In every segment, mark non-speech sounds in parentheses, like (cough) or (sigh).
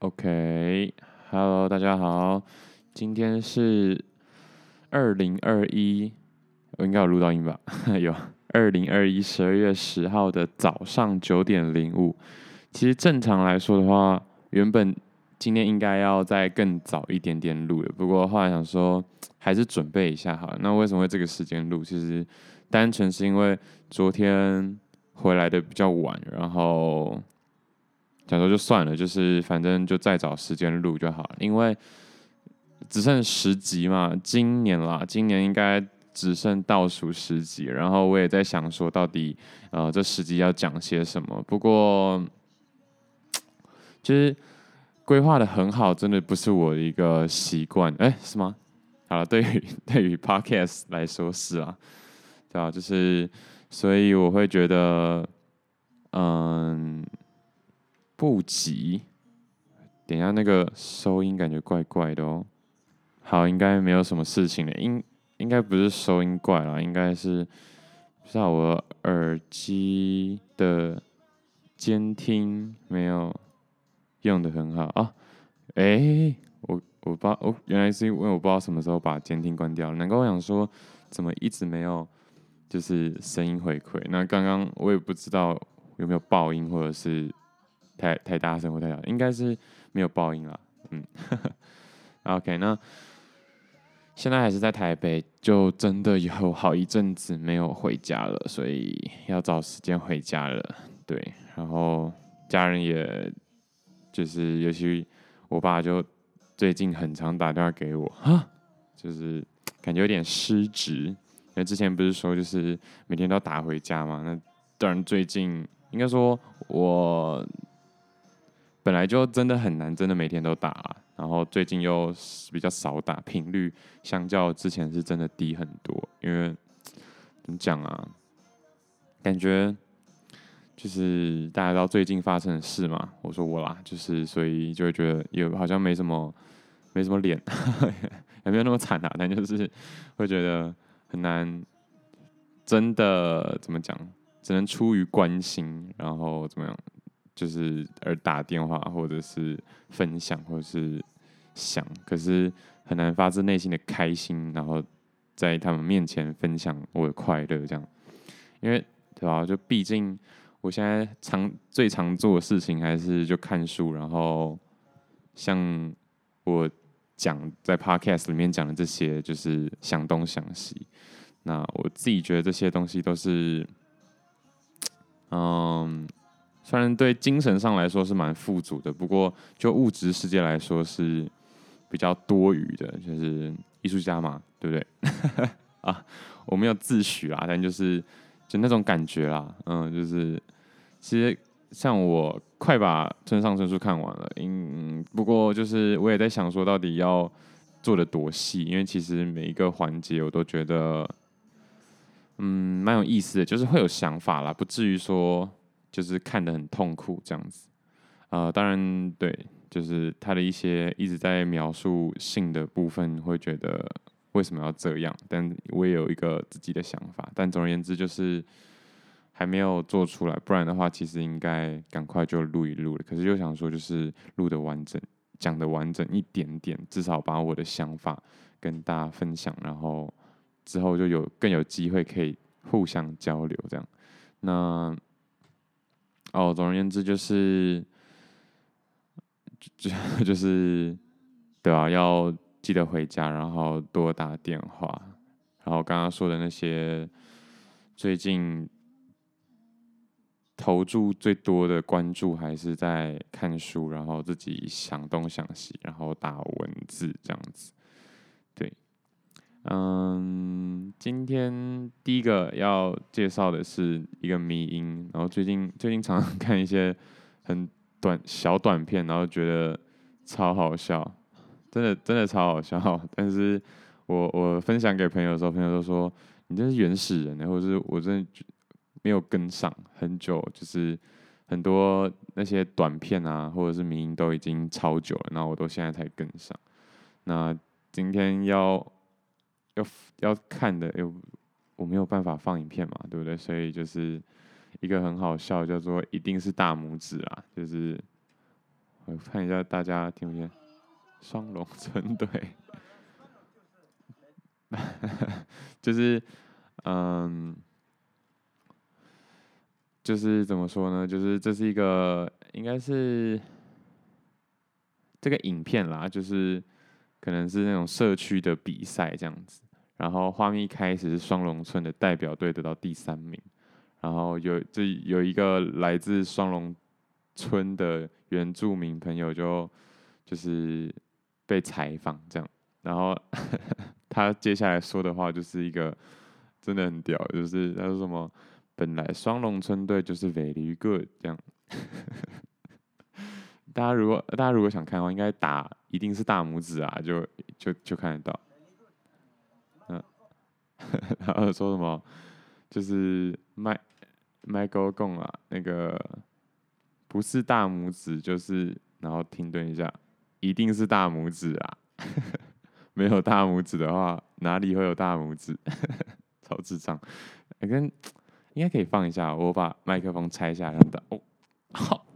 OK，Hello，大家好，今天是二零二一，我应该有录到音吧？(laughs) 有，二零二一十二月十号的早上九点零五。其实正常来说的话，原本今天应该要再更早一点点录的，不过后来想说还是准备一下好了。那为什么会这个时间录？其实单纯是因为昨天回来的比较晚，然后。想说就算了，就是反正就再找时间录就好了，因为只剩十集嘛，今年啦，今年应该只剩倒数十集。然后我也在想说，到底呃这十集要讲些什么？不过其实规划的很好，真的不是我的一个习惯。哎，是吗？好了，对于对于 Podcast 来说是啊，对啊，就是所以我会觉得，嗯。不急，等一下那个收音感觉怪怪的哦。好，应该没有什么事情的，应应该不是收音怪啦，应该是不知道我耳机的监听没有用的很好啊。哎、我我不知道，我原来是因为我不知道什么时候把监听关掉了，难怪我想说怎么一直没有就是声音回馈。那刚刚我也不知道有没有爆音或者是。太太大声或太小，应该是没有报应了。嗯，(laughs) OK，那现在还是在台北，就真的有好一阵子没有回家了，所以要找时间回家了。对，然后家人也就是，尤其我爸就最近很常打电话给我，(gasps) 哈，就是感觉有点失职，因为之前不是说就是每天都打回家嘛，那当然最近应该说我。本来就真的很难，真的每天都打，然后最近又比较少打，频率相较之前是真的低很多。因为怎么讲啊？感觉就是大家知道最近发生的事嘛。我说我啦，就是所以就会觉得有好像没什么没什么脸，(laughs) 也没有那么惨啊，但就是会觉得很难，真的怎么讲？只能出于关心，然后怎么样？就是而打电话，或者是分享，或者是想，可是很难发自内心的开心，然后在他们面前分享我的快乐，这样，因为对吧？就毕竟我现在常最常做的事情还是就看书，然后像我讲在 Podcast 里面讲的这些，就是想东想西。那我自己觉得这些东西都是，嗯。虽然对精神上来说是蛮富足的，不过就物质世界来说是比较多余的。就是艺术家嘛，对不对？(laughs) 啊，我没有自诩啊，但就是就那种感觉啦。嗯，就是其实像我快把村上春树看完了，嗯，不过就是我也在想说，到底要做的多细？因为其实每一个环节我都觉得，嗯，蛮有意思的，就是会有想法啦，不至于说。就是看得很痛苦这样子，呃，当然对，就是他的一些一直在描述性的部分，会觉得为什么要这样？但我也有一个自己的想法，但总而言之就是还没有做出来，不然的话其实应该赶快就录一录了。可是又想说，就是录得完整，讲得完整一点点，至少把我的想法跟大家分享，然后之后就有更有机会可以互相交流这样。那。哦，总而言之就是，就 (laughs) 就是，对啊，要记得回家，然后多打电话。然后刚刚说的那些，最近投注最多的关注还是在看书，然后自己想东想西，然后打文字这样子。对，嗯。今天第一个要介绍的是一个迷因，然后最近最近常常 (laughs) 看一些很短小短片，然后觉得超好笑，真的真的超好笑。(laughs) 但是我我分享给朋友的时候，朋友都说你这是原始人，或者是我真的没有跟上很久，就是很多那些短片啊，或者是迷因都已经超久了，然后我都现在才跟上。那今天要。要要看的，又我没有办法放影片嘛，对不对？所以就是一个很好笑，叫做一定是大拇指啊，就是我看一下大家听不听？双龙村队，(laughs) 就是嗯，就是怎么说呢？就是这是一个应该是这个影片啦，就是可能是那种社区的比赛这样子。然后画面一开始是双龙村的代表队得到第三名，然后有这有一个来自双龙村的原住民朋友就就是被采访这样，然后 (laughs) 他接下来说的话就是一个真的很屌，就是他说什么本来双龙村队就是 very good 这样，(laughs) 大家如果大家如果想看的话，应该打一定是大拇指啊，就就就看得到。(laughs) 然后说什么，就是麦麦高贡啊，那个不是大拇指，就是然后停顿一下，一定是大拇指啊！(laughs) 没有大拇指的话，哪里会有大拇指？(laughs) 超智障！跟应该可以放一下，我把麦克风拆下来，让大哦，好，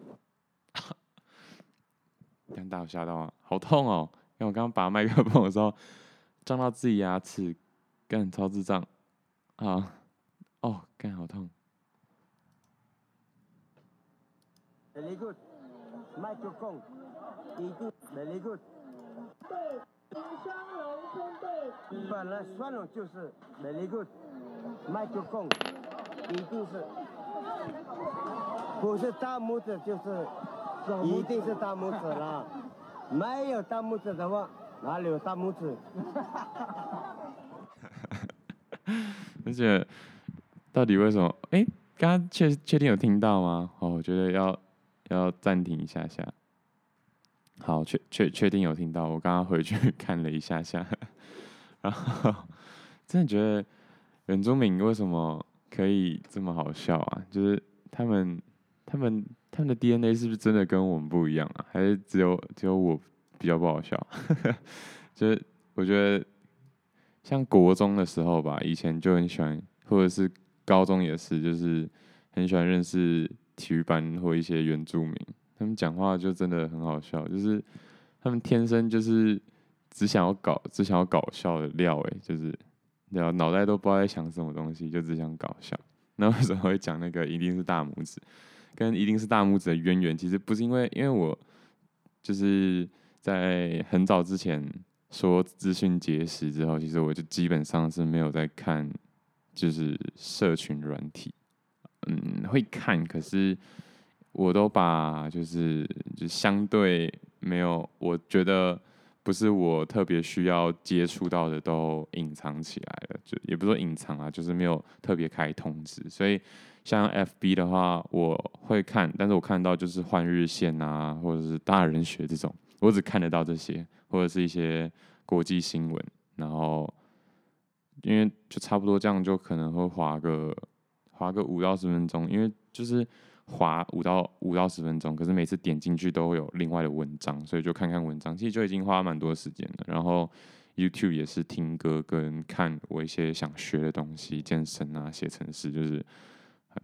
让大家吓到啊，好痛哦！因为我刚刚拔麦克风的时候，撞到自己牙齿。干超智障，啊，哦，干好痛。Very good，麦克风，一定 Very good。对，双龙村队。本来双龙就是 Very good，麦克风，一定是，不是大拇指就是，一定是大拇指了。(laughs) 没有大拇指的话，哪里有大拇指？(laughs) 而且，到底为什么？哎、刚刚确确定有听到吗？哦，我觉得要要暂停一下下。好，确确确定有听到。我刚刚回去看了一下下，(laughs) 然后真的觉得原住民为什么可以这么好笑啊？就是他们他们他们的 DNA 是不是真的跟我们不一样啊？还是只有只有我比较不好笑？(laughs) 就是我觉得。像国中的时候吧，以前就很喜欢，或者是高中也是，就是很喜欢认识体育班或一些原住民，他们讲话就真的很好笑，就是他们天生就是只想要搞，只想要搞笑的料，诶，就是然后脑袋都不知道在想什么东西，就只想搞笑。那为什么会讲那个一定是大拇指，跟一定是大拇指的渊源，其实不是因为，因为我就是在很早之前。说资讯结识之后，其实我就基本上是没有在看，就是社群软体，嗯，会看，可是我都把就是就相对没有，我觉得不是我特别需要接触到的都隐藏起来了，就也不是说隐藏啊，就是没有特别开通知。所以像 FB 的话，我会看，但是我看到就是换日线啊，或者是大人学这种。我只看得到这些，或者是一些国际新闻，然后因为就差不多这样，就可能会滑个滑个五到十分钟，因为就是滑五到五到十分钟，可是每次点进去都会有另外的文章，所以就看看文章，其实就已经花蛮多时间了。然后 YouTube 也是听歌跟看我一些想学的东西，健身啊、写程式，就是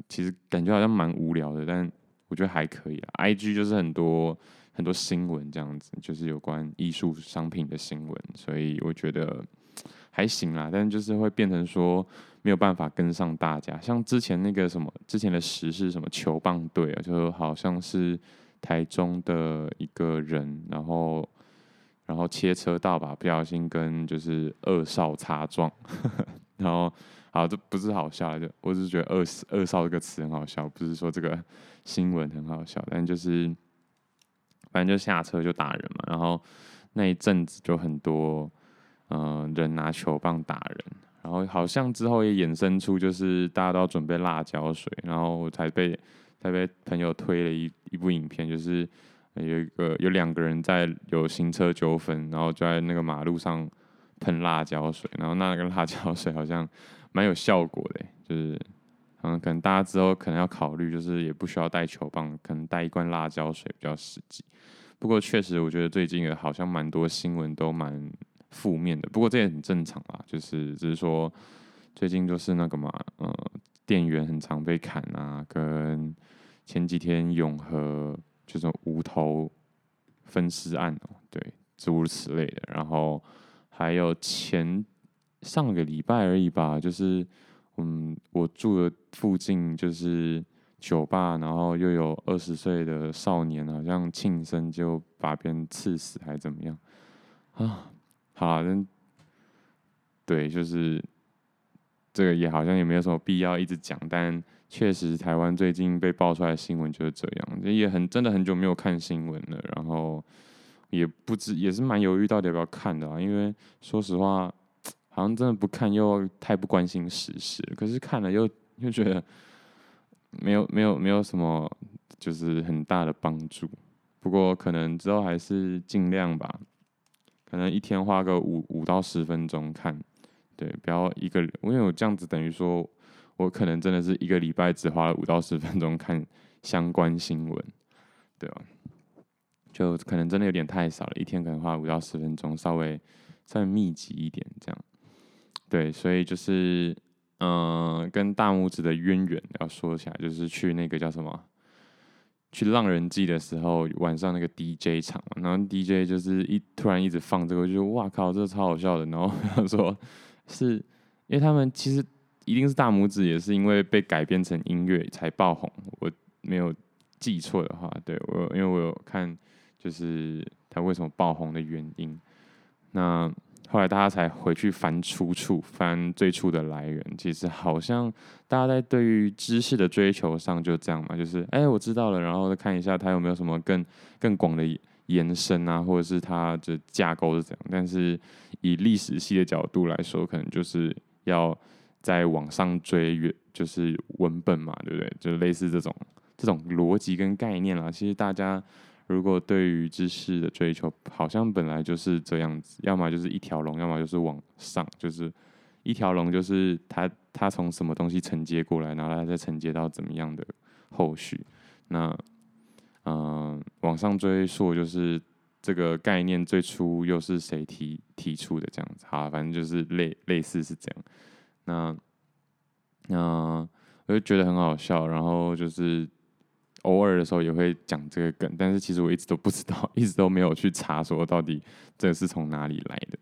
其实感觉好像蛮无聊的，但我觉得还可以啊。IG 就是很多。很多新闻这样子，就是有关艺术商品的新闻，所以我觉得还行啦。但就是会变成说没有办法跟上大家，像之前那个什么，之前的时事什么球棒队啊，就好像是台中的一个人，然后然后切车道吧，不小心跟就是二少擦撞，(laughs) 然后好，这不是好笑，就我只是觉得二二少这个词很好笑，不是说这个新闻很好笑，但就是。反正就下车就打人嘛，然后那一阵子就很多，嗯、人拿球棒打人，然后好像之后也衍生出就是大家都要准备辣椒水，然后我才被才被朋友推了一一部影片，就是有一个有两个人在有行车纠纷，然后就在那个马路上喷辣椒水，然后那个辣椒水好像蛮有效果的，就是。嗯，可能大家之后可能要考虑，就是也不需要带球棒，可能带一罐辣椒水比较实际。不过确实，我觉得最近也好像蛮多新闻都蛮负面的。不过这也很正常啦，就是只是说最近就是那个嘛，呃，店员很常被砍啊，跟前几天永和就是无头分尸案哦，对，诸如此类的。然后还有前上个礼拜而已吧，就是嗯，我住的附近就是酒吧，然后又有二十岁的少年好像庆生就把别人刺死还是怎么样啊？好啊，对，就是这个也好像也没有什么必要一直讲，但。确实，台湾最近被爆出来的新闻就是这样，也很真的很久没有看新闻了，然后也不知也是蛮犹豫到底要不要看的啊，因为说实话，好像真的不看又太不关心时事，可是看了又又觉得没有没有没有什么就是很大的帮助，不过可能之后还是尽量吧，可能一天花个五五到十分钟看，对，不要一个，因为我这样子等于说。我可能真的是一个礼拜只花了五到十分钟看相关新闻，对吧？就可能真的有点太少了，一天可能花五到十分钟，稍微稍微密集一点这样。对，所以就是嗯、跟大拇指的渊源要说起来，就是去那个叫什么，去浪人祭的时候，晚上那个 DJ 场嘛，然后 DJ 就是一突然一直放这个，就哇靠，这超好笑的。然后 (laughs) 他说是因为他们其实。一定是大拇指，也是因为被改编成音乐才爆红。我没有记错的话，对，我因为我有看，就是他为什么爆红的原因。那后来大家才回去翻出处，翻最初的来源。其实好像大家在对于知识的追求上就这样嘛，就是哎、我知道了，然后再看一下它有没有什么更更广的延伸啊，或者是它的架构是怎样。但是以历史系的角度来说，可能就是要。在往上追，原就是文本嘛，对不对？就类似这种这种逻辑跟概念啦。其实大家如果对于知识的追求，好像本来就是这样子，要么就是一条龙，要么就是往上，就是一条龙，就是它它从什么东西承接过来，然后它再承接到怎么样的后续。那嗯、往上追溯，就是这个概念最初又是谁提提出的这样子？好，反正就是类类似是这样。那，那我就觉得很好笑，然后就是偶尔的时候也会讲这个梗，但是其实我一直都不知道，(laughs) 一直都没有去查说到底这是从哪里来的。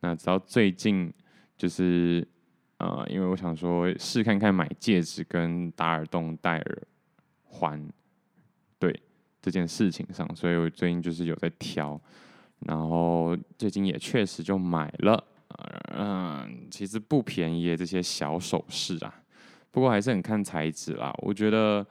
那直到最近，就是呃，因为我想说试看看买戒指跟打耳洞戴耳环，对这件事情上，所以我最近就是有在挑，然后最近也确实就买了。嗯，其实不便宜这些小首饰啊，不过还是很看材质啦。我觉得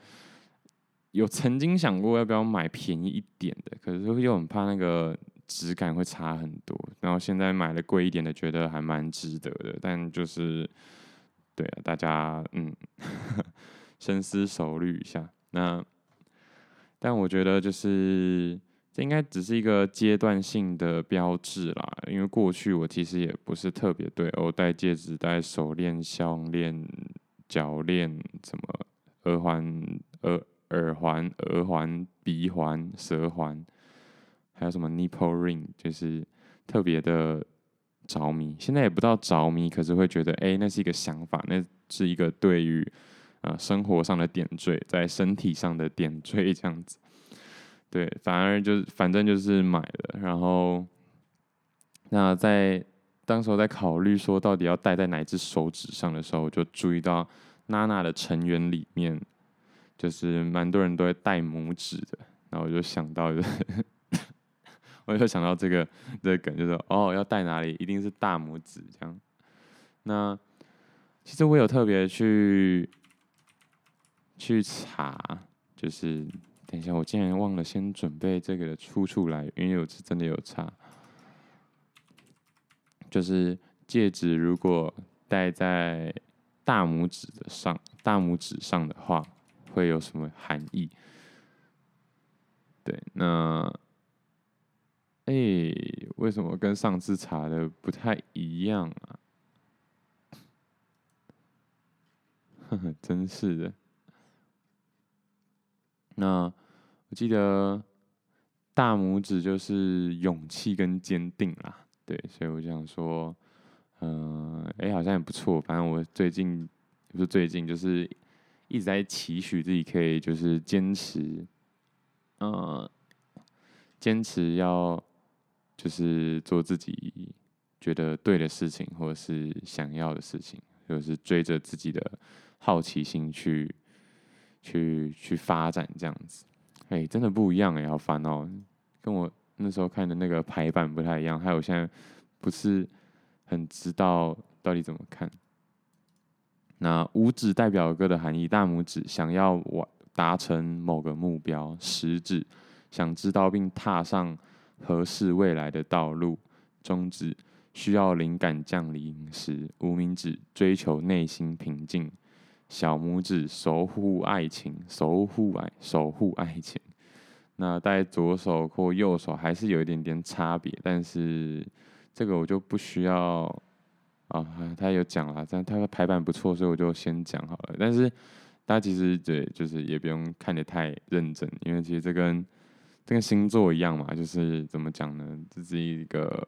有曾经想过要不要买便宜一点的，可是又很怕那个质感会差很多。然后现在买了贵一点的，觉得还蛮值得的。但就是，对啊，大家嗯，(laughs) 深思熟虑一下。那，但我觉得就是。这应该只是一个阶段性的标志啦，因为过去我其实也不是特别对哦，戴戒指、戴手链、项链、脚链，什么耳环、耳耳环、耳环、鼻环、舌环，还有什么 nipple ring，就是特别的着迷。现在也不知道着迷，可是会觉得，哎，那是一个想法，那是一个对于啊、呃、生活上的点缀，在身体上的点缀，这样子。对，反而就是反正就是买了，然后那在当时候在考虑说到底要戴在哪只手指上的时候，就注意到娜娜的成员里面，就是蛮多人都会戴拇指的，然后我就想到，就是，(laughs) 我就想到这个这个梗，就是哦，要戴哪里，一定是大拇指这样。那其实我有特别去去查，就是。等一下，我竟然忘了先准备这个的出处来，因为我是真的有差。就是戒指如果戴在大拇指的上，大拇指上的话，会有什么含义？对，那，哎、为什么跟上次查的不太一样啊？呵呵，真是的。那我记得大拇指就是勇气跟坚定啦，对，所以我想说，嗯、呃，哎、好像也不错。反正我最近不是最近，就是一直在期许自己可以就是坚持，呃，坚持要就是做自己觉得对的事情，或者是想要的事情，就是追着自己的好奇心去去去发展这样子。哎、真的不一样哎、欸，好烦哦、跟我那时候看的那个排版不太一样，还有我现在不是很知道到底怎么看。那五指代表歌的含义，大拇指想要完达成某个目标，食指想知道并踏上合适未来的道路，中指需要灵感降临时，无名指追求内心平静，小拇指守护爱情，守护爱，守护爱情。那戴左手或右手还是有一点点差别，但是这个我就不需要。啊，他有讲了，但他的排版不错，所以我就先讲好了。但是大家其实对，就是也不用看得太认真，因为其实这跟这跟星座一样嘛，就是怎么讲呢？这是一个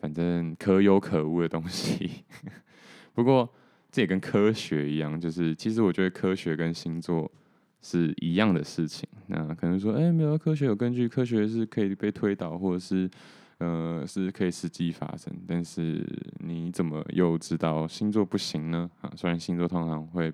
反正可有可无的东西。(laughs) 不过这也跟科学一样，就是其实我觉得科学跟星座是一样的事情。那可能说，哎、没有科学有根据，科学是可以被推导，或者是。呃，是可以实际发生，但是你怎么又知道星座不行呢？啊，虽然星座通常会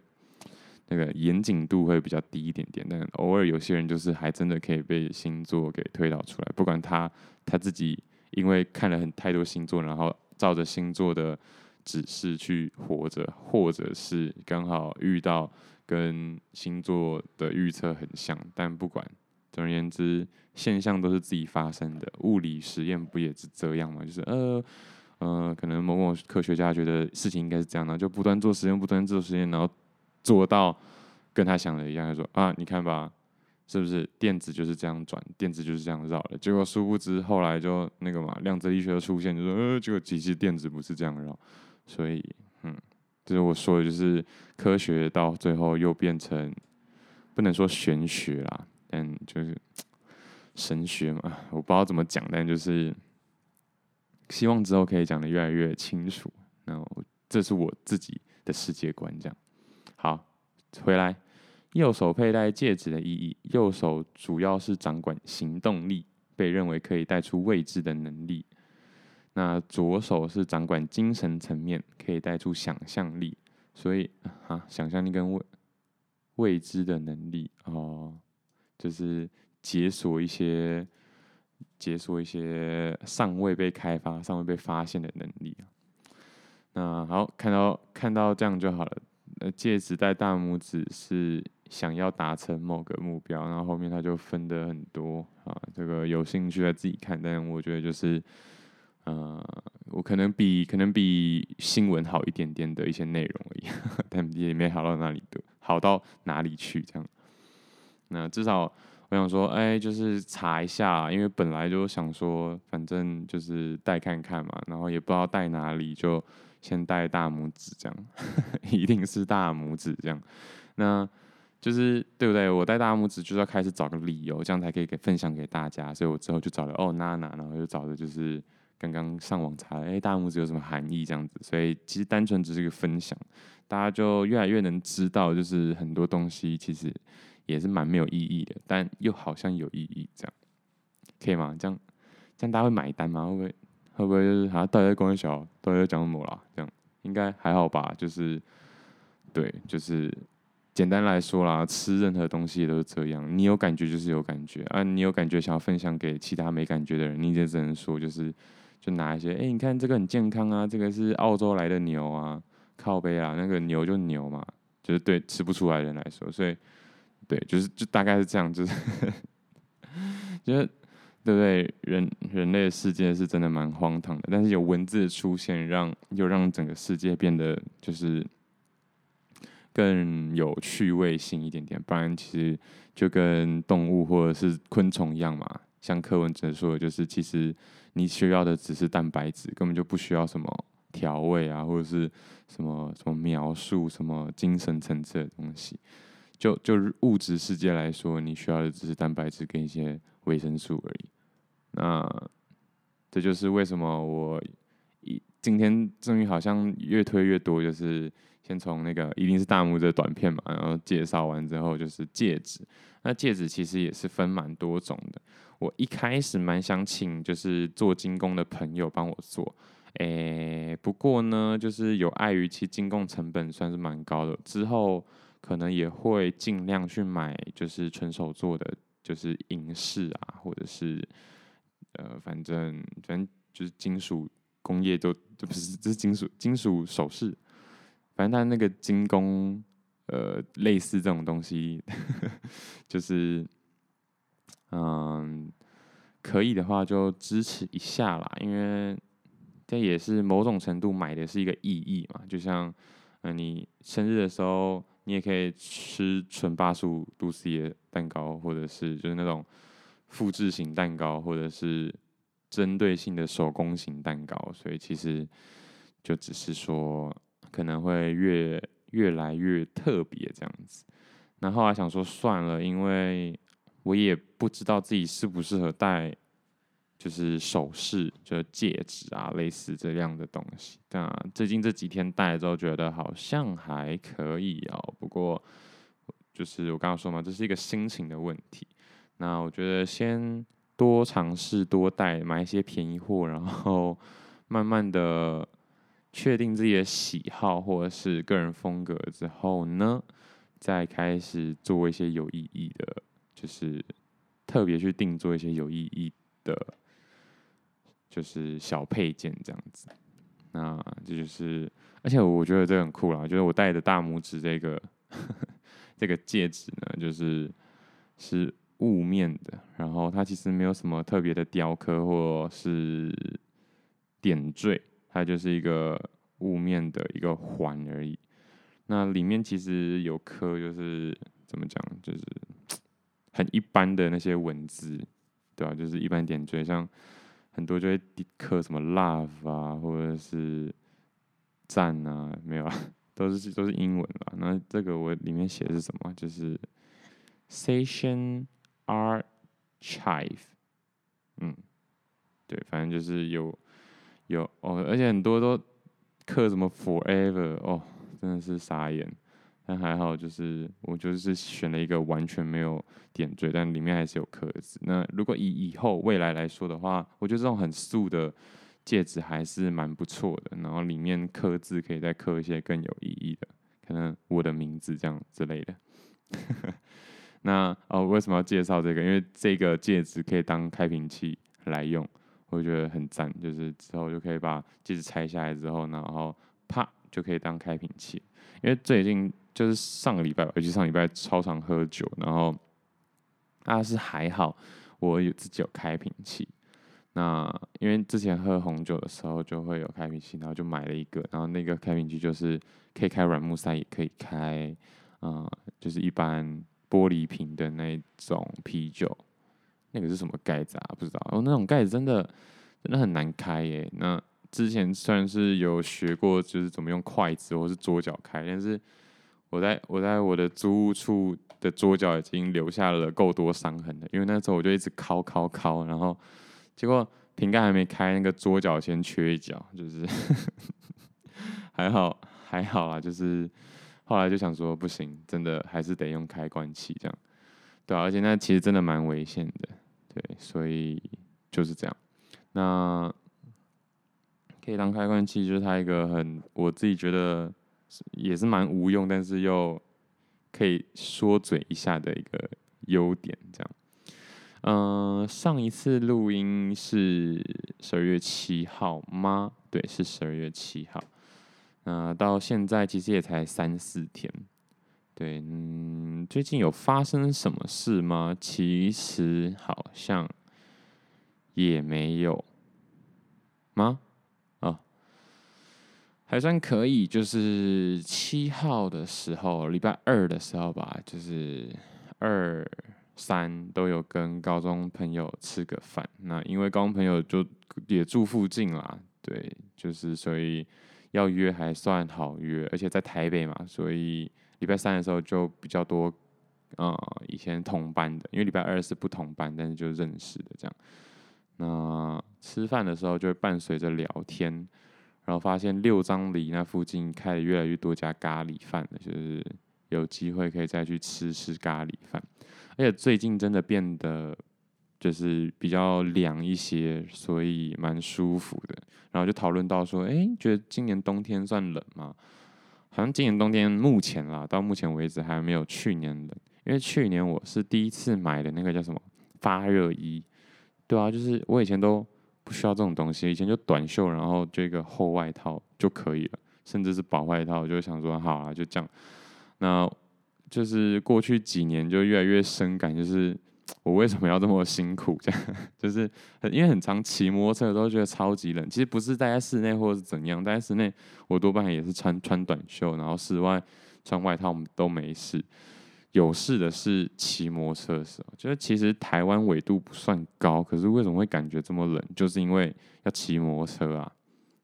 那个严谨度会比较低一点点，但偶尔有些人就是还真的可以被星座给推导出来。不管他他自己因为看了很太多星座，然后照着星座的指示去活着，或者是刚好遇到跟星座的预测很像，但不管。总而言之，现象都是自己发生的。物理实验不也是这样吗？就是呃呃，可能某某科学家觉得事情应该是这样的，就不断做实验，不断做实验，然后做到跟他想的一样，就说啊，你看吧，是不是电子就是这样转，电子就是这样绕的？结果殊不知后来就那个嘛，量子力学的出现，就说呃，结果其实电子不是这样绕。所以，嗯，就是我说的，就是科学到最后又变成不能说玄学啦。但就是神学嘛，我不知道怎么讲，但就是希望之后可以讲得越来越清楚。然后这是我自己的世界观，这样。好，回来，右手佩戴戒指的意义，右手主要是掌管行动力，被认为可以带出未知的能力。那左手是掌管精神层面，可以带出想象力。所以啊，想象力跟未未知的能力哦。就是解锁一些，解锁一些尚未被开发、尚未被发现的能力。那好，看到看到这样就好了。呃，戒指戴大拇指是想要达成某个目标，然后后面他就分的很多啊。这个有兴趣的自己看，但我觉得就是，呃，我可能比可能比新闻好一点点的一些内容而已，(laughs) 但也没好到哪里的，好到哪里去这样。那至少我想说，哎、就是查一下，因为本来就想说，反正就是带看看嘛，然后也不知道带哪里，就先带大拇指这样，(laughs) 一定是大拇指这样。那就是对不对？我带大拇指就是要开始找个理由，这样才可以给分享给大家。所以我之后就找了哦娜娜，然后又找的就是刚刚上网查，哎、大拇指有什么含义这样子。所以其实单纯只是一个分享，大家就越来越能知道，就是很多东西其实。也是蛮没有意义的，但又好像有意义，这样可以吗？这样这样大家会买单吗？会不会会不会就是好像大家在关小，大家在讲什么啦？这样应该还好吧？就是对，就是简单来说啦，吃任何东西都是这样，你有感觉就是有感觉啊，你有感觉想要分享给其他没感觉的人，你就只能说就是就拿一些，哎、你看这个很健康啊，这个是澳洲来的牛啊，靠背啊，那个牛就牛嘛，就是对吃不出来的人来说，所以。对，就是就大概是这样，就是，(laughs) 就是对不对？人人类的世界是真的蛮荒唐的，但是有文字的出现让，让又让整个世界变得就是更有趣味性一点点。不然其实就跟动物或者是昆虫一样嘛。像柯文哲说的，就是其实你需要的只是蛋白质，根本就不需要什么调味啊，或者是什么什么描述什么精神层次的东西。就就是物质世界来说，你需要的只是蛋白质跟一些维生素而已。那这就是为什么我一今天终于好像越推越多，就是先从那个一定是大拇指的短片嘛，然后介绍完之后就是戒指。那戒指其实也是分蛮多种的。我一开始蛮想请就是做精工的朋友帮我做，诶、不过呢，就是有碍于其精工成本算是蛮高的，之后可能也会尽量去买就是纯手做的，就是银饰啊，或者是呃，反正反正就是金属工业都都不是，这是金属金属首饰，反正它那个精工呃类似这种东西，呵 (laughs) 呵就是。嗯，可以的话就支持一下啦，因为这也是某种程度买的是一个意义嘛。就像，嗯，你生日的时候，你也可以吃纯八十五度 C 的蛋糕，或者是就是那种复制型蛋糕，或者是针对性的手工型蛋糕。所以其实就只是说，可能会越越来越特别这样子。那后来想说算了，因为。我也不知道自己适不适合戴，就是首饰，就戒指啊，类似这样的东西。但最近这几天戴之后，觉得好像还可以哦。不过，就是我刚刚说嘛，这是一个心情的问题。那我觉得先多尝试多戴，买一些便宜货，然后慢慢的确定自己的喜好或者是个人风格之后呢，再开始做一些有意义的。就是特别去定做一些有意义的，就是小配件这样子。那这就是，而且我觉得这很酷啦。就是我戴的大拇指这个 (laughs) 这个戒指呢，就是是雾面的，然后它其实没有什么特别的雕刻或是点缀，它就是一个雾面的一个环而已。那里面其实有刻，就是怎么讲，就是。(tsk) 很一般的那些文字，对吧、啊？就是一般点缀，像很多就会刻什么 love 啊，或者是赞啊，没有啊，都是都是英文吧。那这个我里面写的是什么？就是 Session Archive，嗯，对，反正就是有有哦，而且很多都刻什么 forever，哦，真的是傻眼。但还好，就是我就是选了一个完全没有点缀，但里面还是有刻字。那如果以以后未来来说的话，我觉得这种很素的戒指还是蛮不错的。然后里面刻字可以再刻一些更有意义的，可能我的名字这样之类的。(laughs) 那哦，为什么要介绍这个？因为这个戒指可以当开瓶器来用，我觉得很赞。就是之后就可以把戒指拆下来之后，然后啪就可以当开瓶器。因为最近。就是上个礼拜吧，尤其上礼拜超常喝酒，然后啊是还好，我有自己有开瓶器。那因为之前喝红酒的时候就会有开瓶器，然后就买了一个，然后那个开瓶器就是可以开软木塞，也可以开，嗯、就是一般玻璃瓶的那种啤酒。那个是什么盖子啊？不知道。哦，那种盖子真的真的很难开耶。那之前算是有学过，就是怎么用筷子或是桌脚开，但是。我在我在我的租屋处的桌角已经留下了够多伤痕了，因为那时候我就一直敲敲敲，然后结果瓶盖还没开，那个桌角先缺一角，就是 (laughs) 还好还好啦，就是后来就想说不行，真的还是得用开关器这样，对啊，而且那其实真的蛮危险的，对，所以就是这样，那可以当开关器，就是它一个很我自己觉得。也是蛮无用，但是又可以说嘴一下的一个优点，这样。嗯、上一次录音是十二月七号吗？对，是十二月七号。那、到现在其实也才三四天。对，嗯，最近有发生什么事吗？其实好像也没有吗？还算可以，就是七号的时候，礼拜二的时候吧，就是二三都有跟高中朋友吃个饭。那因为高中朋友就也住附近啦，对，就是所以要约还算好约，而且在台北嘛，所以礼拜三的时候就比较多，呃，以前同班的，因为礼拜二是不同班，但是就认识的这样。那吃饭的时候就会伴随着聊天。然后发现六张犁那附近开了越来越多家咖喱饭了，就是有机会可以再去吃吃咖喱饭。而且最近真的变得就是比较凉一些，所以蛮舒服的。然后就讨论到说，哎，觉得今年冬天算冷吗？好像今年冬天目前啦，到目前为止还没有去年冷，因为去年我是第一次买的那个叫什么发热衣，对啊，就是我以前都不需要这种东西，以前就短袖，然后就一个厚外套就可以了，甚至是薄外套，我就想说好啊，就这样。那就是过去几年就越来越深感，就是。(tsk) 我为什么要这么辛苦？这样 (laughs) 就是因为很常骑摩托车的都觉得超级冷。其实不是待在室内或者是怎样，待在室内我多半也是穿穿短袖，然后室外穿外套我们都没事。有事的是骑摩托车的时候，就是其实台湾纬度不算高，可是为什么会感觉这么冷？就是因为要骑摩托车啊。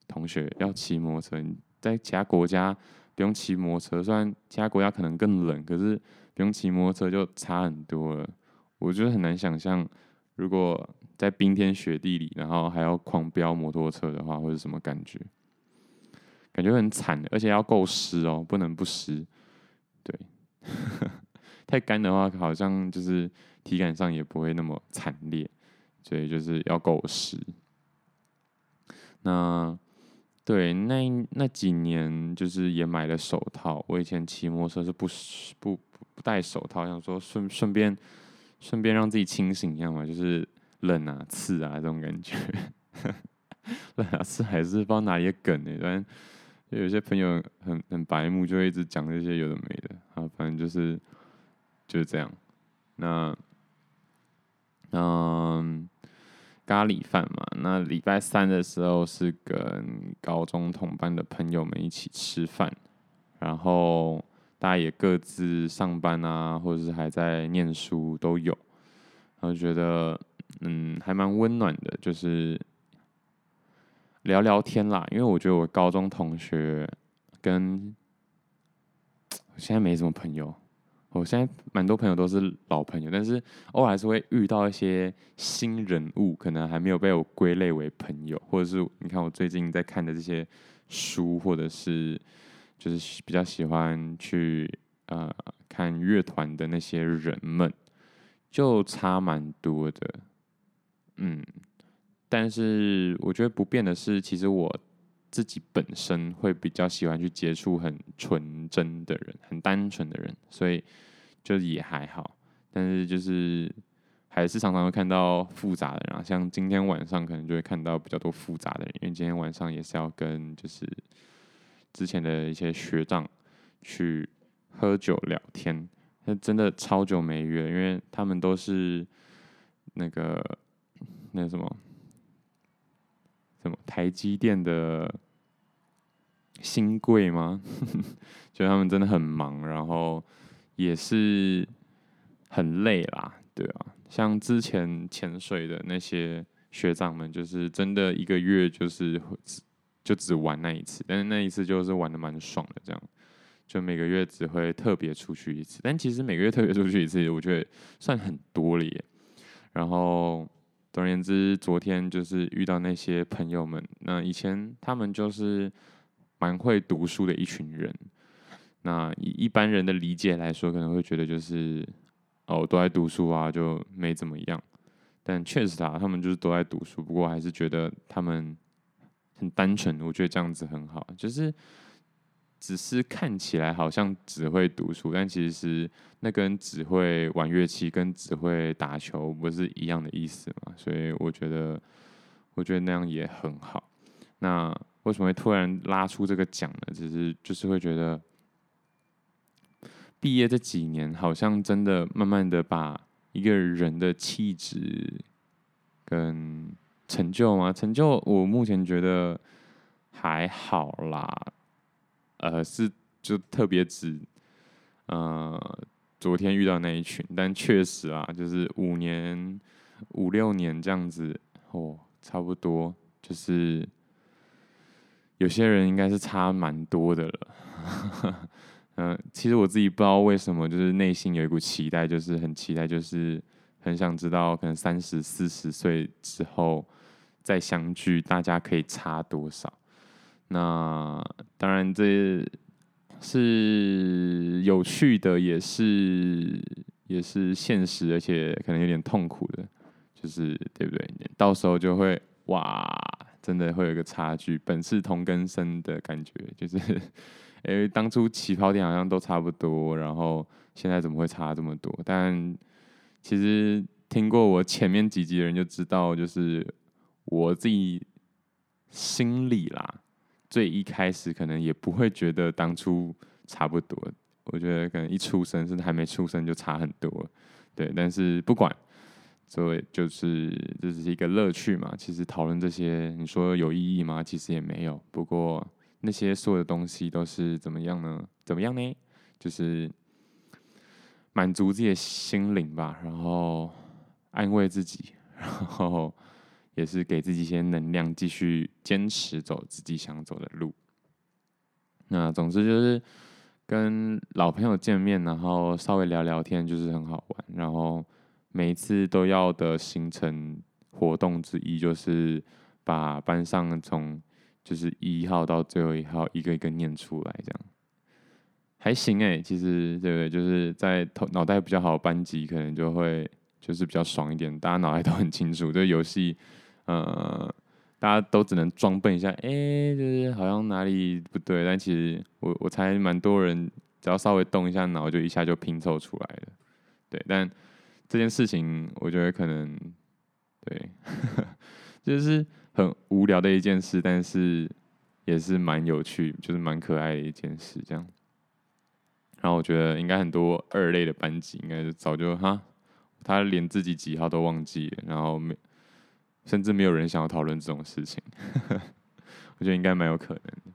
同学要骑摩托车，在其他国家不用骑摩托车，虽然其他国家可能更冷，可是不用骑摩托车就差很多了。我觉得很难想象，如果在冰天雪地里，然后还要狂飙摩托车的话，会是什么感觉？感觉很惨，而且要够湿哦，不能不湿。对，太干的话，好像就是体感上也不会那么惨烈，所以就是要够湿。那对，那那几年就是也买了手套。我以前骑摩托车是不不不戴手套，想说顺顺便。顺便让自己清醒一样嘛，就是冷啊、刺啊这种感觉。(laughs) 冷啊、刺还是不知道哪里的梗呢？反正有些朋友很很白目，就会一直讲这些有的没的。啊，反正就是就是这样。那嗯，咖喱饭嘛，那礼拜三的时候是跟高中同班的朋友们一起吃饭，然后。大家也各自上班啊，或者是还在念书都有，然后觉得嗯还蛮温暖的，就是聊聊天啦。因为我觉得我高中同学跟 (tsk) 现在没什么朋友，我现在蛮多朋友都是老朋友，但是偶尔还是会遇到一些新人物，可能还没有被我归类为朋友，或者是你看我最近在看的这些书，或者是。就是比较喜欢去呃看乐团的那些人们，就差蛮多的，嗯，但是我觉得不变的是，其实我自己本身会比较喜欢去接触很纯真的人，很单纯的人，所以就也还好，但是就是还是常常会看到复杂的人，像今天晚上可能就会看到比较多复杂的人，因为今天晚上也是要跟就是。之前的一些学长去喝酒聊天，那真的超久没约，因为他们都是那个那什么什么台积电的新贵吗？(laughs) 就他们真的很忙，然后也是很累啦，对啊。像之前潜水的那些学长们，就是真的一个月就是只。就只玩那一次，但是那一次就是玩的蛮爽的，这样就每个月只会特别出去一次，但其实每个月特别出去一次，我觉得算很多了耶。然后总而言之，昨天就是遇到那些朋友们，那以前他们就是蛮会读书的一群人，那以一般人的理解来说，可能会觉得就是哦都在读书啊，就没怎么样。但确实啊，他们就是都在读书，不过还是觉得他们。很单纯，我觉得这样子很好，就是只是看起来好像只会读书，但其实那跟只会玩乐器跟只会打球不是一样的意思嘛，所以我觉得我觉得那样也很好。那为什么会突然拉出这个奖呢？只是就是会觉得毕业这几年，好像真的慢慢的把一个人的气质跟成就吗？成就我目前觉得还好啦，呃，是就特别指，呃，昨天遇到那一群，但确实啊，就是五年、五六年这样子，哦，差不多，就是有些人应该是差蛮多的了。嗯、其实我自己不知道为什么，就是内心有一股期待，就是很期待，就是很想知道，可能三十四十岁之后。再相聚，大家可以差多少？那当然这是有趣的，也是也是现实，而且可能有点痛苦的，就是对不对？到时候就会哇，真的会有一个差距，本是同根生的感觉，就是诶，当初起跑点好像都差不多，然后现在怎么会差这么多？但其实听过我前面几集的人就知道，就是我自己。心里啦，最一开始可能也不会觉得当初差不多，我觉得可能一出生甚至还没出生就差很多，对。但是不管，所以就是这只是一个乐趣嘛。其实讨论这些，你说有意义吗？其实也没有。不过那些所有的东西都是怎么样呢？怎么样呢？就是满足自己的心灵吧，然后安慰自己，然后。也是给自己一些能量，继续坚持走自己想走的路。那总之就是跟老朋友见面，然后稍微聊聊天，就是很好玩。然后每一次都要的行程活动之一，就是把班上从就是一号到最后一号一个一个念出来，这样还行哎。其实对不对？就是在头脑袋比较好的班级，可能就会就是比较爽一点，大家脑袋都很清楚，这游戏。呃，大家都只能装笨一下，哎、就是好像哪里不对，但其实我我猜蛮多人只要稍微动一下脑，就一下就拼凑出来了，对。但这件事情，我觉得可能对，(laughs) 就是很无聊的一件事，但是也是蛮有趣，就是蛮可爱的一件事，这样。然后我觉得应该很多二类的班级，应该是早就哈，他连自己几号都忘记了，然后没。甚至没有人想要讨论这种事情，(laughs) 我觉得应该蛮有可能的。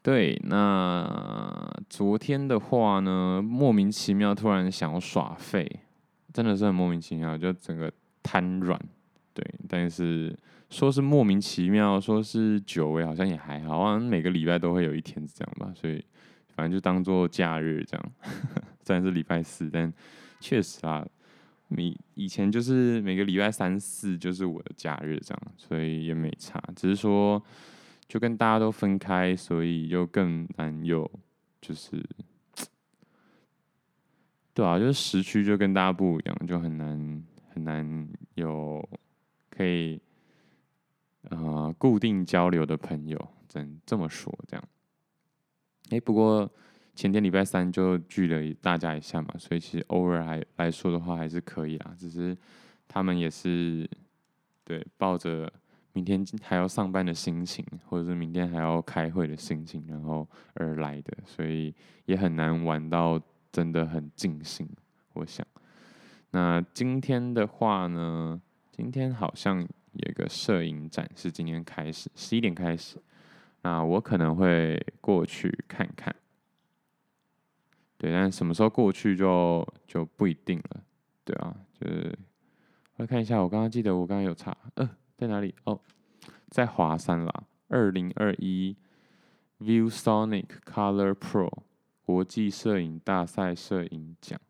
对，那昨天的话呢，莫名其妙突然想要耍废，真的是很莫名其妙，就整个瘫软。对，但是说是莫名其妙，说是久违，好像也还好，好像每个礼拜都会有一天这样吧。所以反正就当做假日这样，(laughs) 虽然是礼拜四，但确实啊。你以前就是每个礼拜三四就是我的假日这样，所以也没差。只是说就跟大家都分开，所以又更难有就是，(tsk) 对啊，就是时区就跟大家不一样，就很难很难有可以固定交流的朋友，真这么说这样。哎，不过。前天礼拜三就聚了大家一下嘛，所以其实偶尔还来说的话还是可以啊。只是他们也是对抱着明天还要上班的心情，或者是明天还要开会的心情，然后而来的，所以也很难玩到真的很尽兴。我想，那今天的话呢，今天好像有一个摄影展是今天开始，十一点开始，那我可能会过去看看。对，但什么时候过去就就不一定了，对啊，就是我来看一下，我刚刚记得我刚刚有查，呃，在哪里？哦，在华山啦，二零二一 ViewSonic Color Pro 国际摄影大赛摄影奖，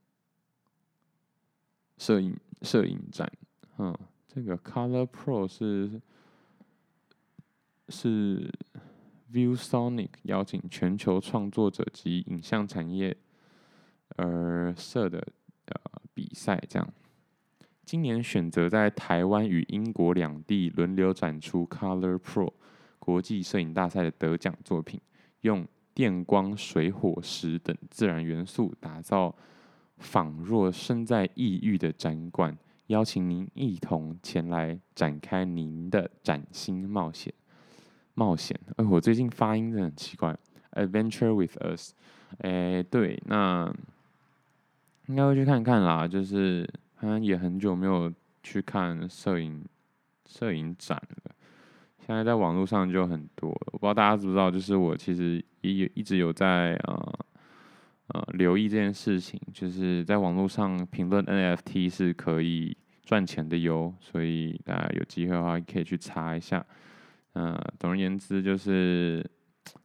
摄影摄影展，嗯，这个 Color Pro 是是 ViewSonic 邀请全球创作者及影像产业。而设的呃比赛这样，今年选择在台湾与英国两地轮流展出 Color Pro 国际摄影大赛的得奖作品，用电光、水、火、石等自然元素打造仿若身在异域的展馆，邀请您一同前来展开您的崭新冒险。冒险，哎，我最近发音真的很奇怪，Adventure with us，哎，对，那。应该会去看看啦，就是好像也很久没有去看摄影摄影展了。现在在网络上就很多，我不知道大家知不知道，就是我其实也有一直有在呃呃留意这件事情，就是在网络上评论 NFT 是可以赚钱的哟，所以大家有机会的话可以去查一下。呃，总而言之就是。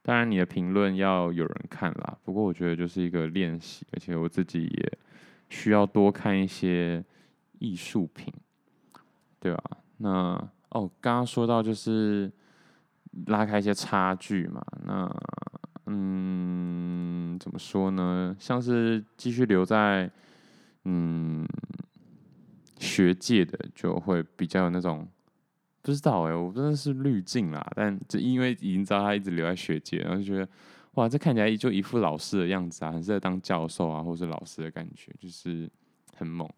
当然，你的评论要有人看啦。不过，我觉得就是一个练习，而且我自己也需要多看一些艺术品，对吧？那哦，刚刚说到就是拉开一些差距嘛。那嗯，怎么说呢？像是继续留在嗯学界的，就会比较有那种不知道哎、欸，我真的是滤镜啦。但就因为已经知道他一直留在学界，然后就觉得哇，这看起来就一副老师的样子啊，很适合当教授啊，或是老师的感觉，就是很猛。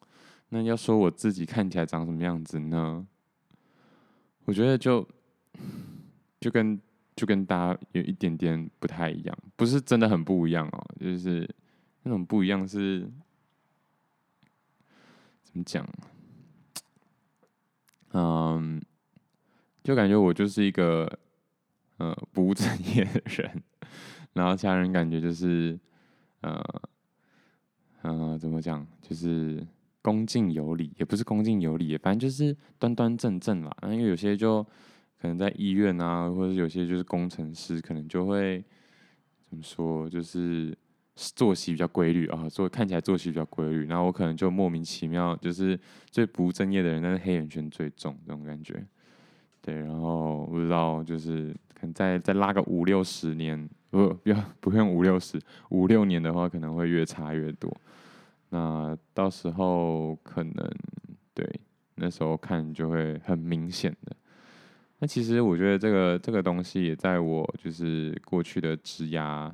那要说我自己看起来长什么样子呢？我觉得就就跟就跟大家有一点点不太一样，不是真的很不一样哦，就是那种不一样是怎么讲？就感觉我就是一个呃不务正业的人，然后其他人感觉就是呃呃怎么讲，就是。恭敬有礼，也不是恭敬有礼，反正就是端端正正啦。因为有些就可能在医院啊，或者有些就是工程师，可能就会怎么说，就是作息比较规律啊，做看起来作息比较规律。然后我可能就莫名其妙，就是最不务正业的人，但是黑眼圈最重这种感觉。对，然后不知道就是可能再再拉个五六十年，不不要 (laughs) 不用五六十五六年的话，可能会越差越多。那到时候可能对，那时候看就会很明显的。那其实我觉得这个这个东西也在我就是过去的职涯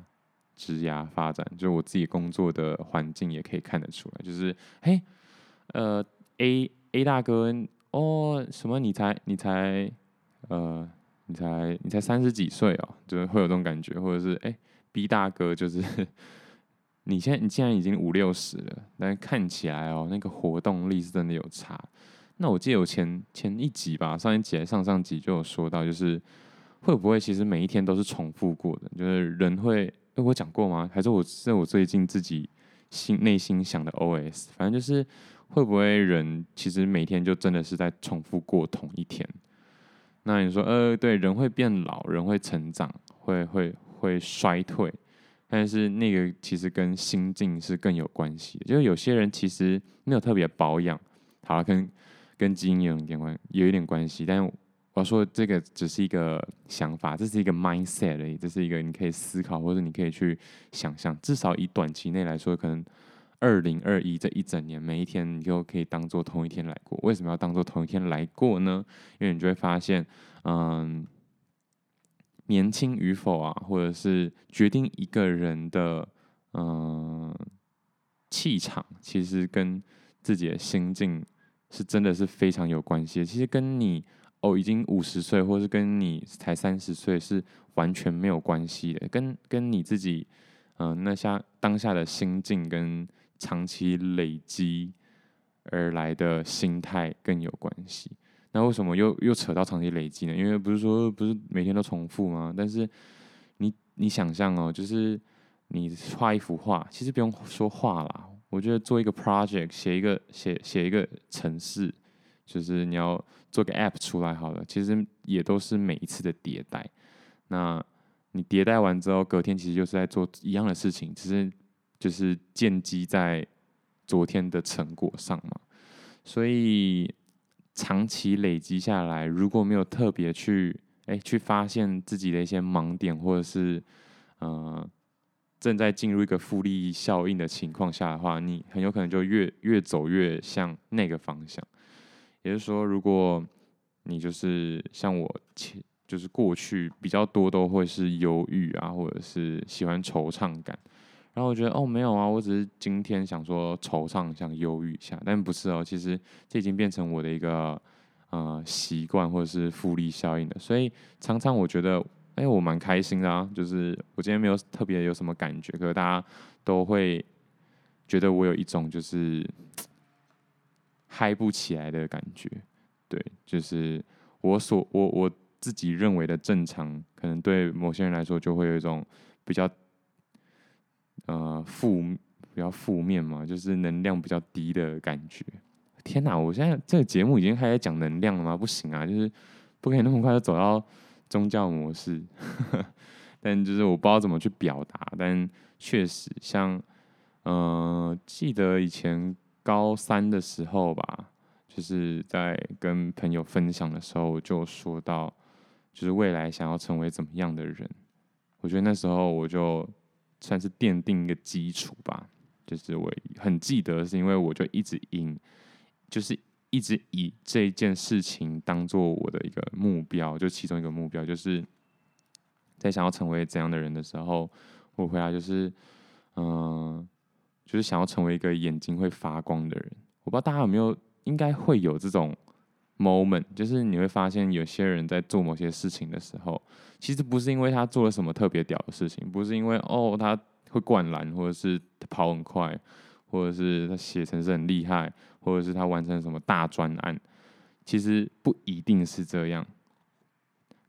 职涯发展，就我自己工作的环境也可以看得出来。就是嘿，呃，A A 大哥哦，什么你才你才呃你才你才三十几岁哦，就是会有这种感觉，或者是哎 B 大哥就是。(laughs) 你现在你既然已经五六十了，但看起来哦，那个活动力是真的有差。那我记得我前前一集吧，上一集上上集就有说到，就是会不会其实每一天都是重复过的？就是人会，哎，我讲过吗？还是我是我最近自己心内心想的 OS？反正就是会不会人其实每天就真的是在重复过同一天？那你说，呃，对，人会变老，人会成长，会会会衰退。但是那个其实跟心境是更有关系，就是有些人其实没有特别保养，好了，跟跟基因有一点关，有一点关系。但我说这个只是一个想法，这是一个 mindset 而已，这是一个你可以思考或者你可以去想象。至少以短期内来说，可能二零二一这一整年每一天你就可以当做同一天来过。为什么要当做同一天来过呢？因为你就会发现，嗯。年轻与否啊，或者是决定一个人的嗯气场，其实跟自己的心境是真的是非常有关系的。其实跟你哦已经五十岁，或是跟你才三十岁是完全没有关系的，跟跟你自己嗯、那下当下的心境跟长期累积而来的心态更有关系。那为什么又又扯到长期累积呢？因为不是说不是每天都重复吗？但是你你想象哦，就是你画一幅画，其实不用说画啦。我觉得做一个 project，写一个写写一个城市，就是你要做个 app 出来好了。其实也都是每一次的迭代。那你迭代完之后，隔天其实就是在做一样的事情，只是就是建基在昨天的成果上嘛。所以。长期累积下来，如果没有特别去哎、去发现自己的一些盲点，或者是呃正在进入一个复利效应的情况下的话，你很有可能就越越走越向那个方向。也就是说，如果你就是像我前就是过去比较多都会是忧郁啊，或者是喜欢惆怅感。然后我觉得哦，没有啊，我只是今天想说惆怅，想忧郁一下，但不是哦，其实这已经变成我的一个呃习惯或者是复利效应的。所以常常我觉得，哎，我蛮开心的啊，就是我今天没有特别有什么感觉，可是大家都会觉得我有一种就是嗨不起来的感觉。对，就是我所我我自己认为的正常，可能对某些人来说就会有一种比较。呃，负比较负面嘛，就是能量比较低的感觉。天哪，我现在这个节目已经开始讲能量了吗？不行啊，就是不可以那么快就走到宗教模式。(laughs) 但就是我不知道怎么去表达，但确实像，呃，记得以前高三的时候吧，就是在跟朋友分享的时候就说到，就是未来想要成为怎么样的人。我觉得那时候我就算是奠定一个基础吧。就是我很记得，是因为我就一直赢，就是一直以这件事情当做我的一个目标，就其中一个目标，就是在想要成为怎样的人的时候，我回答就是，嗯、就是想要成为一个眼睛会发光的人。我不知道大家有没有，应该会有这种 moment，就是你会发现有些人在做某些事情的时候，其实不是因为他做了什么特别屌的事情，不是因为哦他。会灌篮，或者是他跑很快，或者是他写程式很厉害，或者是他完成什么大专案，其实不一定是这样。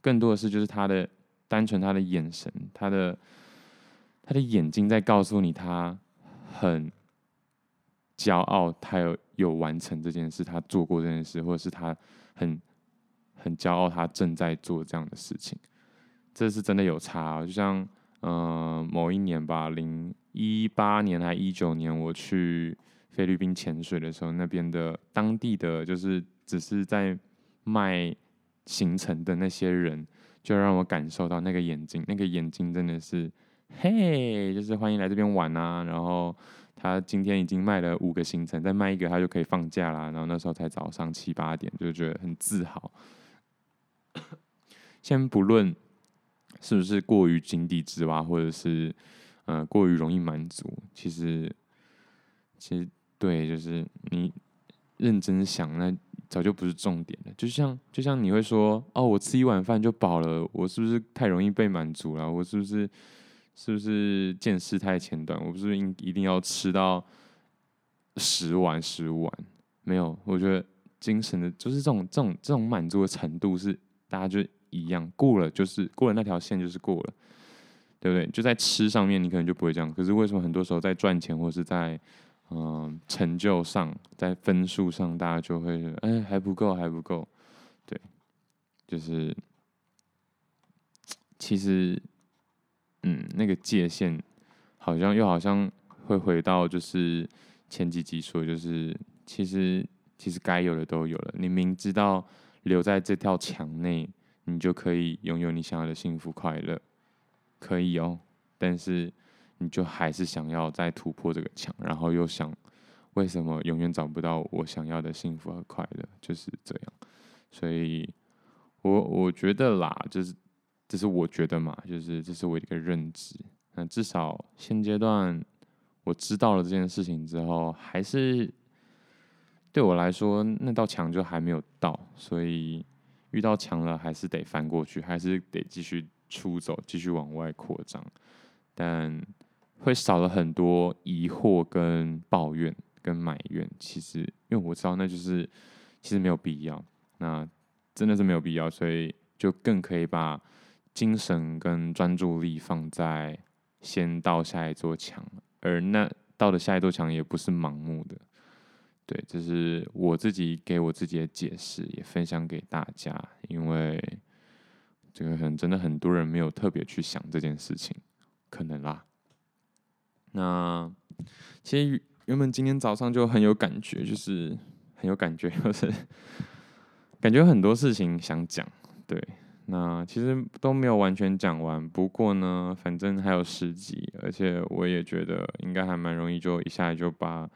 更多的是就是他的单纯他的眼神，他的他的眼睛在告诉你他很骄傲，他有有完成这件事，他做过这件事，或者是他很很骄傲，他正在做这样的事情。这是真的有差，就像。嗯、某一年吧，零一八年还一九年，我去菲律宾潜水的时候，那边的当地的就是只是在卖行程的那些人，就让我感受到那个眼睛，那个眼睛真的是，嘿，就是欢迎来这边玩啊。然后他今天已经卖了五个行程，再卖一个他就可以放假啦。然后那时候才早上七八点，就觉得很自豪。先不论。是不是过于井底之蛙，或者是呃过于容易满足？其实，其实对，就是你认真想，那早就不是重点了。就像就像你会说，哦，我吃一碗饭就饱了，我是不是太容易被满足了？我是不是是不是见识太浅短？我不是应一定要吃到十碗十五碗？没有，我觉得精神的，就是这种这种这种满足的程度是大家就。一样过了就是过了那条线就是过了，对不对？就在吃上面，你可能就不会这样。可是为什么很多时候在赚钱或是在嗯、成就上，在分数上，大家就会觉得哎还不够还不够？对，就是其实嗯那个界限好像又好像会回到就是前几集说，就是其实其实该有的都有了。你明知道留在这条墙内。你就可以拥有你想要的幸福快乐，可以哦。但是你就还是想要再突破这个墙，然后又想为什么永远找不到我想要的幸福和快乐，就是这样。所以我我觉得啦，就是这是我觉得嘛，就是这是我的一个认知。那至少现阶段我知道了这件事情之后，还是对我来说那道墙就还没有到，所以。遇到墙了，还是得翻过去，还是得继续出走，继续往外扩张，但会少了很多疑惑、跟抱怨、跟埋怨。其实，因为我知道那就是其实没有必要，那真的是没有必要，所以就更可以把精神跟专注力放在先到下一座墙，而那到的下一座墙也不是盲目的。对，这是我自己给我自己的解释，也分享给大家。因为这个可能真的很多人没有特别去想这件事情，可能啦。那其实原本今天早上就很有感觉，就是很有感觉，(laughs) 就是感觉很多事情想讲。对，那其实都没有完全讲完。不过呢，反正还有十集，而且我也觉得应该还蛮容易，就一下就把。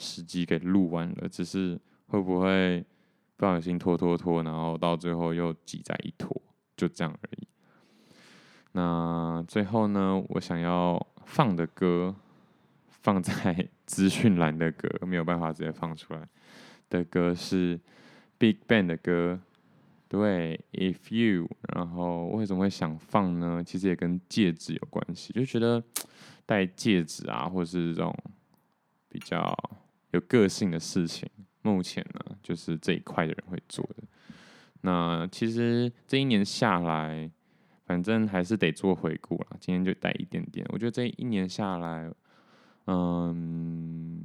十集给录完了，只是会不会不小心拖拖拖，然后到最后又挤在一坨，就这样而已。那最后呢，我想要放的歌，放在 (laughs) 资讯栏的歌，没有办法直接放出来的歌是 BigBang 的歌，对，If You。然后为什么会想放呢？其实也跟戒指有关系，就觉得戴戒指啊，或是这种比较。有个性的事情，目前呢，就是这一块的人会做的。那其实这一年下来，反正还是得做回顾啦。今天就带一点点。我觉得这一年下来，嗯，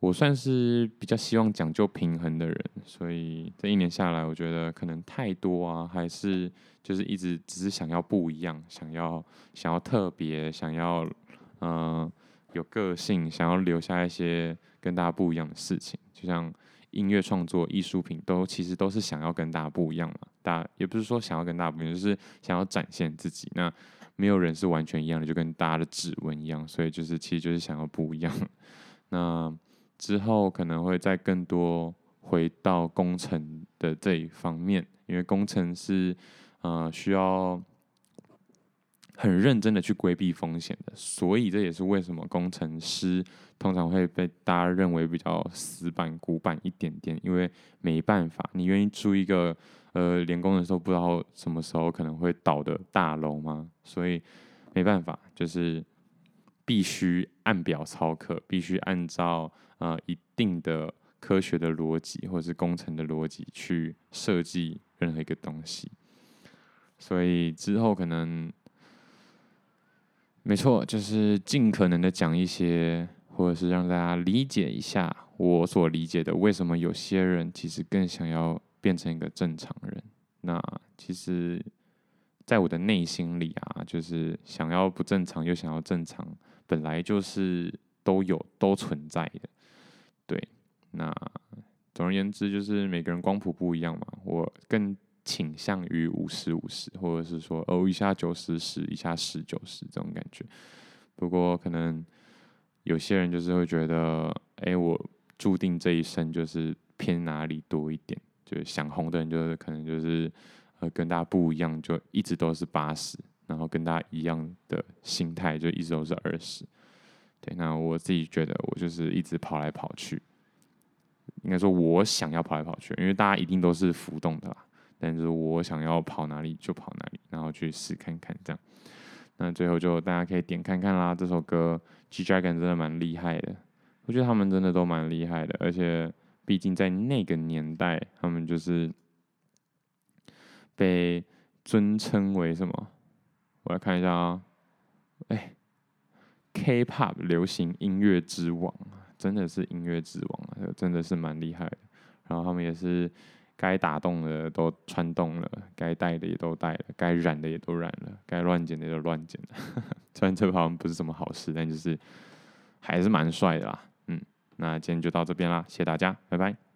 我算是比较希望讲究平衡的人，所以这一年下来，我觉得可能太多啊，还是就是一直只是想要不一样，想要想要特别，想要嗯。有个性，想要留下一些跟大家不一样的事情，就像音乐创作、艺术品都其实都是想要跟大家不一样嘛。大也不是说想要跟大家不一样，就是想要展现自己。那没有人是完全一样的，就跟大家的指纹一样。所以就是其实就是想要不一样。(laughs) 那之后可能会再更多回到工程的这一方面，因为工程是呃需要。很认真的去规避风险的，所以这也是为什么工程师通常会被大家认为比较死板、古板一点点，因为没办法，你愿意租一个呃连工的时候不知道什么时候可能会倒的大楼吗？所以没办法，就是必须按表操课，必须按照呃一定的科学的逻辑或者是工程的逻辑去设计任何一个东西，所以之后可能。没错，就是尽可能的讲一些，或者是让大家理解一下我所理解的，为什么有些人其实更想要变成一个正常人。那其实，在我的内心里啊，就是想要不正常又想要正常，本来就是都有都存在的。总而言之，就是每个人光谱不一样嘛，我更。倾向于五十五十，或者是说哦，一下九十十，一下十九十这种感觉。不过可能有些人就是会觉得，哎、我注定这一生就是偏哪里多一点。就是想红的人就是可能就是呃跟大家不一样，就一直都是八十，然后跟大家一样的心态就一直都是二十。对，那我自己觉得我就是一直跑来跑去，应该说我想要跑来跑去，因为大家一定都是浮动的啦。但是我想要跑哪里就跑哪里，然后去试看看这样。那最后就大家可以点看看啦。这首歌 G-Dragon 真的蛮厉害的，我觉得他们真的都蛮厉害的。而且毕竟在那个年代，他们就是被尊称为什么？我来看一下啊，哎，K-pop 流行音乐之王，真的是音乐之王啊，真的是蛮厉害的。然后他们也是。该打洞的都穿洞了，该戴的也都戴了，该染的也都染了，该乱剪的也都乱剪了。(laughs) 虽然这好像不是什么好事，但就是还是蛮帅的啦。嗯，那今天就到这边啦，谢谢大家，拜拜。